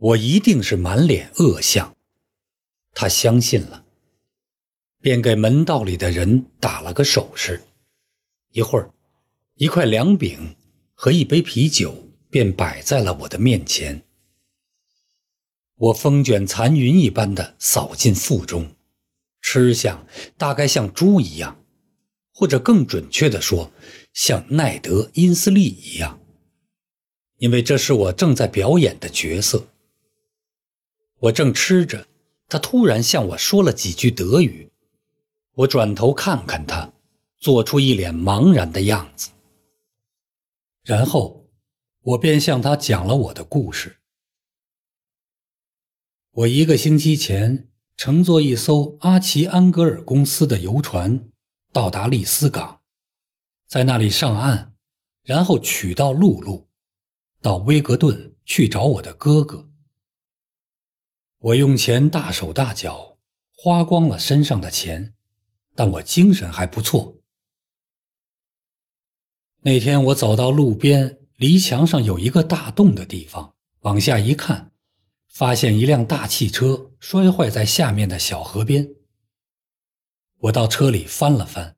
我一定是满脸恶相。他相信了，便给门道里的人打了个手势。一会儿，一块凉饼和一杯啤酒便摆在了我的面前。我风卷残云一般的扫进腹中，吃相大概像猪一样，或者更准确的说，像奈德·因斯利一样，因为这是我正在表演的角色。我正吃着，他突然向我说了几句德语，我转头看看他，做出一脸茫然的样子，然后我便向他讲了我的故事。我一个星期前乘坐一艘阿奇安格尔公司的游船到达利斯港，在那里上岸，然后取道陆路，到威格顿去找我的哥哥。我用钱大手大脚，花光了身上的钱，但我精神还不错。那天我走到路边离墙上有一个大洞的地方，往下一看。发现一辆大汽车摔坏在下面的小河边。我到车里翻了翻，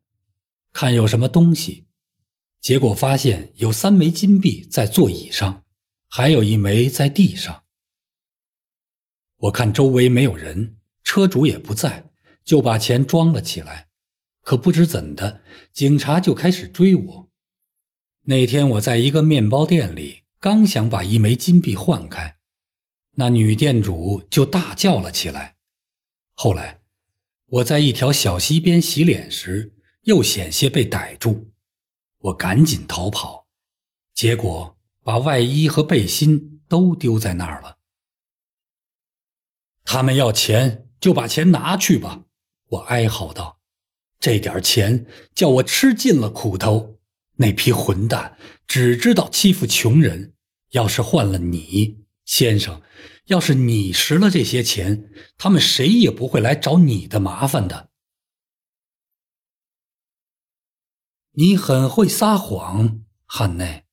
看有什么东西，结果发现有三枚金币在座椅上，还有一枚在地上。我看周围没有人，车主也不在，就把钱装了起来。可不知怎的，警察就开始追我。那天我在一个面包店里，刚想把一枚金币换开。那女店主就大叫了起来。后来，我在一条小溪边洗脸时，又险些被逮住，我赶紧逃跑，结果把外衣和背心都丢在那儿了。他们要钱，就把钱拿去吧！我哀嚎道：“这点钱叫我吃尽了苦头。那批混蛋只知道欺负穷人。要是换了你……”先生，要是你拾了这些钱，他们谁也不会来找你的麻烦的。你很会撒谎，汉内。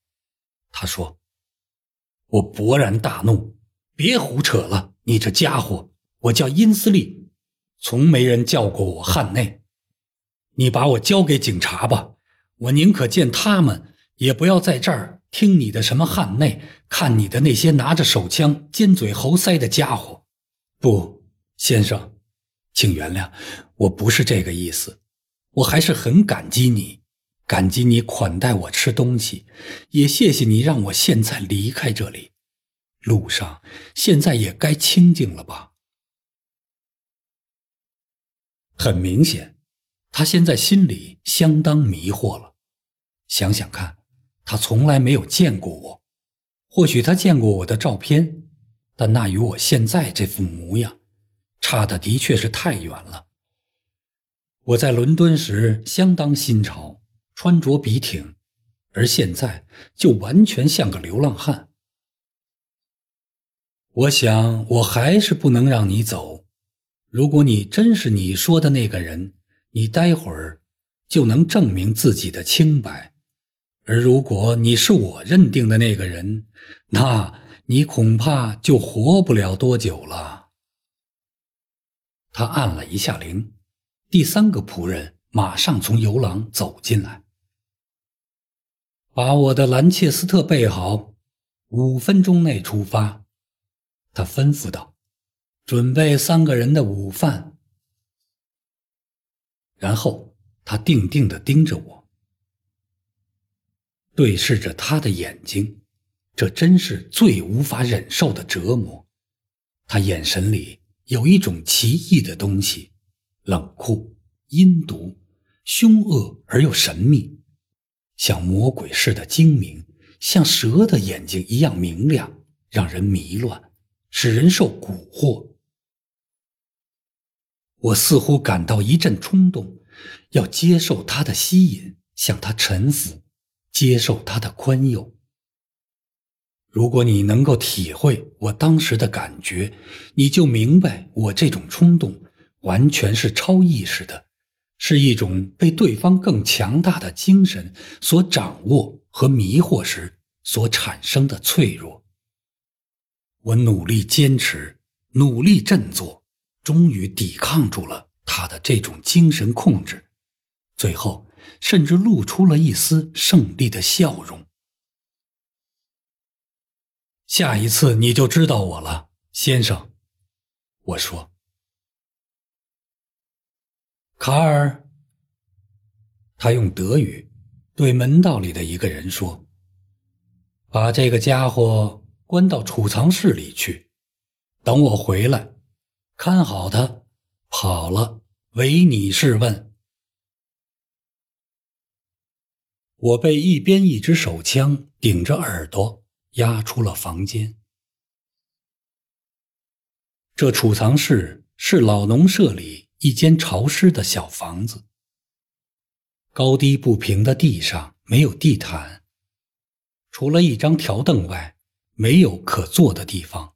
他说。我勃然大怒，别胡扯了，你这家伙！我叫殷斯利，从没人叫过我汉内。你把我交给警察吧，我宁可见他们，也不要在这儿。听你的什么汉内，看你的那些拿着手枪尖嘴猴腮的家伙。不，先生，请原谅，我不是这个意思。我还是很感激你，感激你款待我吃东西，也谢谢你让我现在离开这里。路上现在也该清静了吧？很明显，他现在心里相当迷惑了。想想看。他从来没有见过我，或许他见过我的照片，但那与我现在这副模样，差的的确是太远了。我在伦敦时相当新潮，穿着笔挺，而现在就完全像个流浪汉。我想，我还是不能让你走。如果你真是你说的那个人，你待会儿就能证明自己的清白。而如果你是我认定的那个人，那你恐怕就活不了多久了。他按了一下铃，第三个仆人马上从游廊走进来，把我的兰切斯特备好，五分钟内出发。他吩咐道：“准备三个人的午饭。”然后他定定地盯着我。对视着他的眼睛，这真是最无法忍受的折磨。他眼神里有一种奇异的东西，冷酷、阴毒、凶恶而又神秘，像魔鬼似的精明，像蛇的眼睛一样明亮，让人迷乱，使人受蛊惑。我似乎感到一阵冲动，要接受他的吸引，向他臣服。接受他的宽宥。如果你能够体会我当时的感觉，你就明白我这种冲动完全是超意识的，是一种被对方更强大的精神所掌握和迷惑时所产生的脆弱。我努力坚持，努力振作，终于抵抗住了他的这种精神控制，最后甚至露出了一丝胜利的笑容。下一次你就知道我了，先生，我说。卡尔，他用德语对门道里的一个人说：“把这个家伙关到储藏室里去，等我回来，看好他。跑了，唯你是问。”我被一边一支手枪顶着耳朵押出了房间。这储藏室是老农舍里。一间潮湿的小房子，高低不平的地上没有地毯，除了一张条凳外，没有可坐的地方。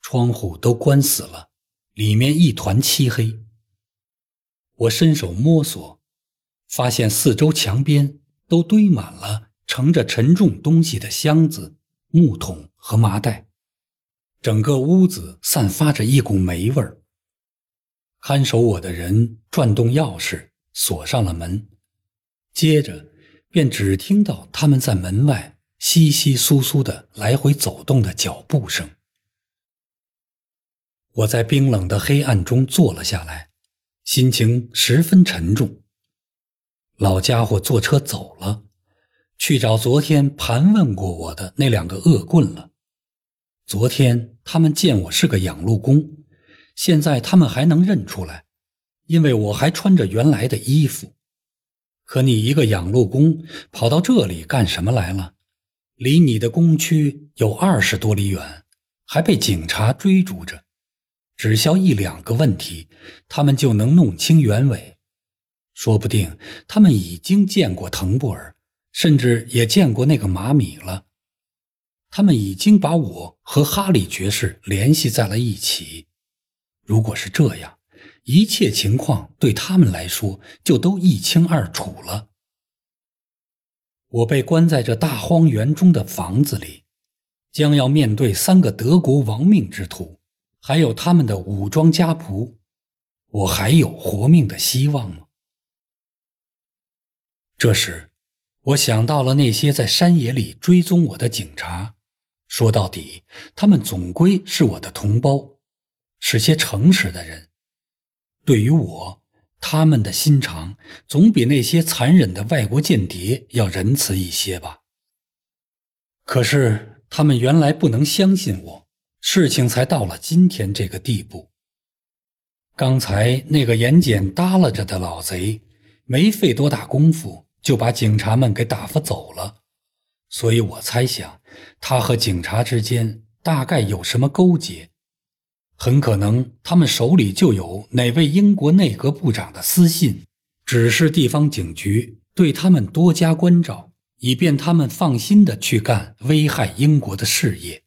窗户都关死了，里面一团漆黑。我伸手摸索，发现四周墙边都堆满了盛着沉重东西的箱子、木桶和麻袋，整个屋子散发着一股霉味儿。看守我的人转动钥匙，锁上了门，接着便只听到他们在门外窸窸窣窣的来回走动的脚步声。我在冰冷的黑暗中坐了下来，心情十分沉重。老家伙坐车走了，去找昨天盘问过我的那两个恶棍了。昨天他们见我是个养路工。现在他们还能认出来，因为我还穿着原来的衣服。可你一个养路工跑到这里干什么来了？离你的工区有二十多里远，还被警察追逐着。只消一两个问题，他们就能弄清原委。说不定他们已经见过滕布尔，甚至也见过那个马米了。他们已经把我和哈里爵士联系在了一起。如果是这样，一切情况对他们来说就都一清二楚了。我被关在这大荒原中的房子里，将要面对三个德国亡命之徒，还有他们的武装家仆。我还有活命的希望吗？这时，我想到了那些在山野里追踪我的警察。说到底，他们总归是我的同胞。是些诚实的人，对于我，他们的心肠总比那些残忍的外国间谍要仁慈一些吧。可是他们原来不能相信我，事情才到了今天这个地步。刚才那个眼睑耷拉着的老贼，没费多大功夫就把警察们给打发走了，所以我猜想，他和警察之间大概有什么勾结。很可能他们手里就有哪位英国内阁部长的私信，指示地方警局对他们多加关照，以便他们放心的去干危害英国的事业。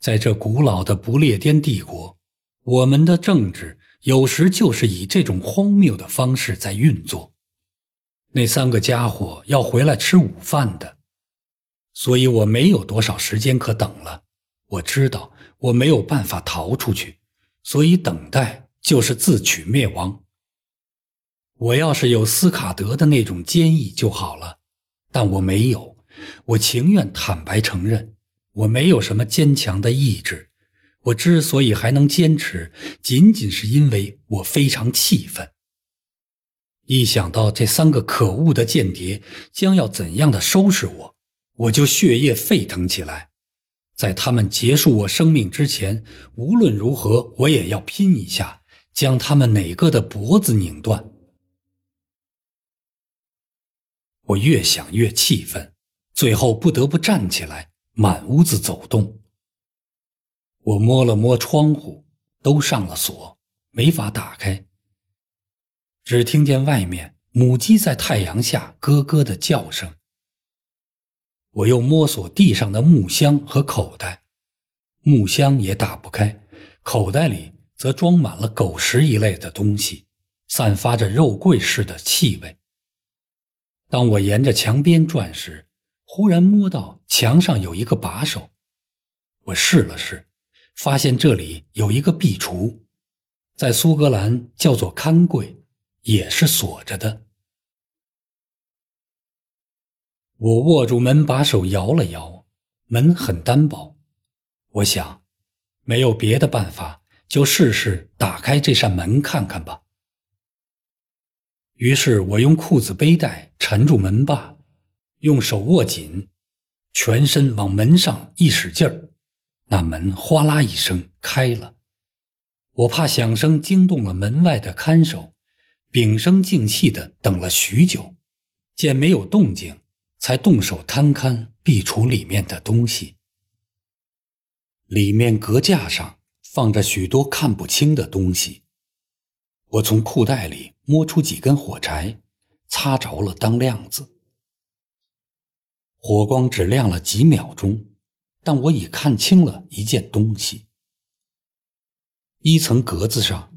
在这古老的不列颠帝国，我们的政治有时就是以这种荒谬的方式在运作。那三个家伙要回来吃午饭的，所以我没有多少时间可等了。我知道。我没有办法逃出去，所以等待就是自取灭亡。我要是有斯卡德的那种坚毅就好了，但我没有。我情愿坦白承认，我没有什么坚强的意志。我之所以还能坚持，仅仅是因为我非常气愤。一想到这三个可恶的间谍将要怎样的收拾我，我就血液沸腾起来。在他们结束我生命之前，无论如何，我也要拼一下，将他们哪个的脖子拧断。我越想越气愤，最后不得不站起来，满屋子走动。我摸了摸窗户，都上了锁，没法打开。只听见外面母鸡在太阳下咯咯的叫声。我又摸索地上的木箱和口袋，木箱也打不开，口袋里则装满了狗食一类的东西，散发着肉桂似的气味。当我沿着墙边转时，忽然摸到墙上有一个把手，我试了试，发现这里有一个壁橱，在苏格兰叫做看柜，也是锁着的。我握住门把手摇了摇，门很单薄。我想，没有别的办法，就试试打开这扇门看看吧。于是我用裤子背带缠住门把，用手握紧，全身往门上一使劲儿，那门哗啦一声开了。我怕响声惊动了门外的看守，屏声静气的等了许久，见没有动静，才动手摊开壁橱里面的东西。里面隔架上放着许多看不清的东西。我从裤袋里摸出几根火柴，擦着了当亮子。火光只亮了几秒钟，但我已看清了一件东西。一层格子上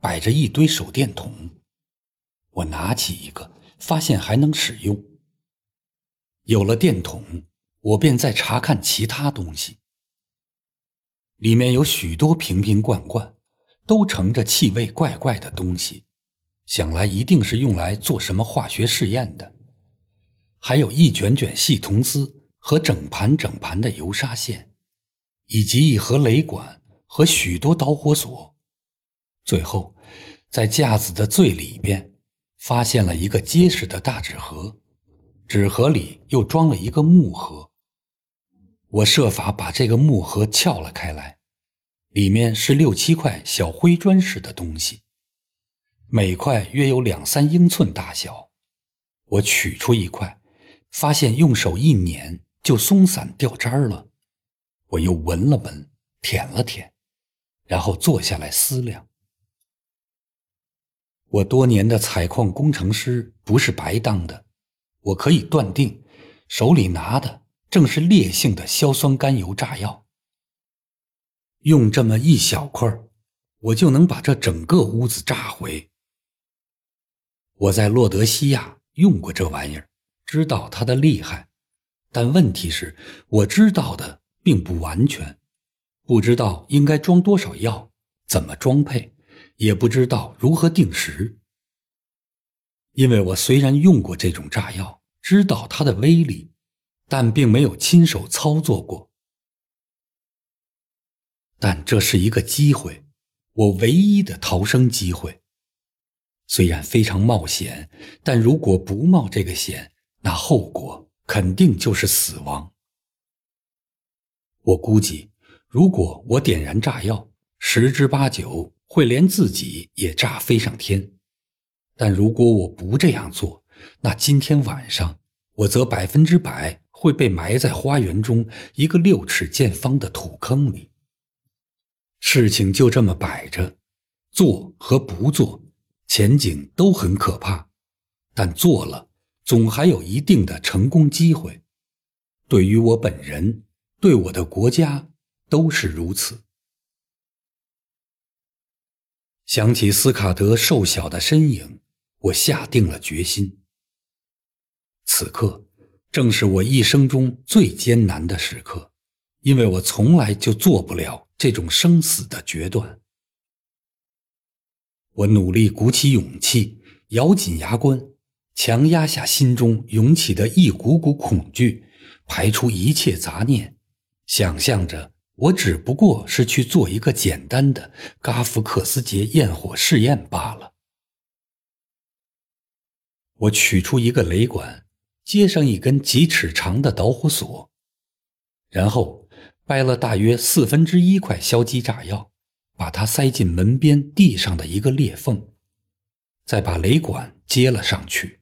摆着一堆手电筒，我拿起一个，发现还能使用。有了电筒，我便再查看其他东西。里面有许多瓶瓶罐罐。都盛着气味怪怪的东西，想来一定是用来做什么化学试验的。还有一卷卷细铜丝和整盘整盘的油砂线，以及一盒雷管和许多导火索。最后，在架子的最里边，发现了一个结实的大纸盒，纸盒里又装了一个木盒。我设法把这个木盒撬了开来。里面是六七块小灰砖似的东西，每块约有两三英寸大小。我取出一块，发现用手一捻就松散掉渣了。我又闻了闻，舔了舔，然后坐下来思量。我多年的采矿工程师不是白当的，我可以断定，手里拿的正是烈性的硝酸甘油炸药。用这么一小块我就能把这整个屋子炸毁。我在洛德西亚用过这玩意儿，知道它的厉害，但问题是，我知道的并不完全，不知道应该装多少药，怎么装配，也不知道如何定时。因为我虽然用过这种炸药，知道它的威力，但并没有亲手操作过。但这是一个机会，我唯一的逃生机会。虽然非常冒险，但如果不冒这个险，那后果肯定就是死亡。我估计，如果我点燃炸药，十之八九会连自己也炸飞上天。但如果我不这样做，那今天晚上我则百分之百会被埋在花园中一个六尺见方的土坑里。事情就这么摆着，做和不做，前景都很可怕。但做了，总还有一定的成功机会。对于我本人，对我的国家，都是如此。想起斯卡德瘦小的身影，我下定了决心。此刻，正是我一生中最艰难的时刻，因为我从来就做不了。这种生死的决断，我努力鼓起勇气，咬紧牙关，强压下心中涌起的一股股恐惧，排除一切杂念，想象着我只不过是去做一个简单的嘎福克斯节焰火试验罢了。我取出一个雷管，接上一根几尺长的导火索，然后。掰了大约四分之一块硝基炸药，把它塞进门边地上的一个裂缝，再把雷管接了上去。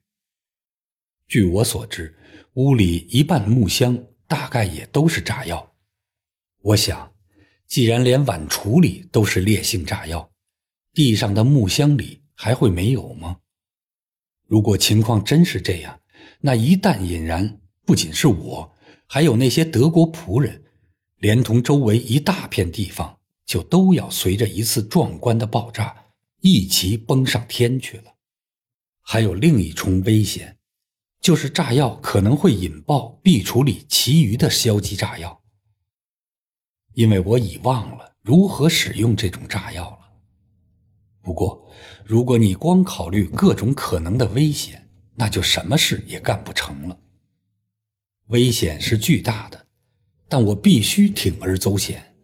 据我所知，屋里一半木箱大概也都是炸药。我想，既然连碗橱里都是烈性炸药，地上的木箱里还会没有吗？如果情况真是这样，那一旦引燃，不仅是我，还有那些德国仆人。连同周围一大片地方，就都要随着一次壮观的爆炸一齐崩上天去了。还有另一重危险，就是炸药可能会引爆壁橱里其余的硝基炸药。因为我已忘了如何使用这种炸药了。不过，如果你光考虑各种可能的危险，那就什么事也干不成了。危险是巨大的，但我必须铤而走险。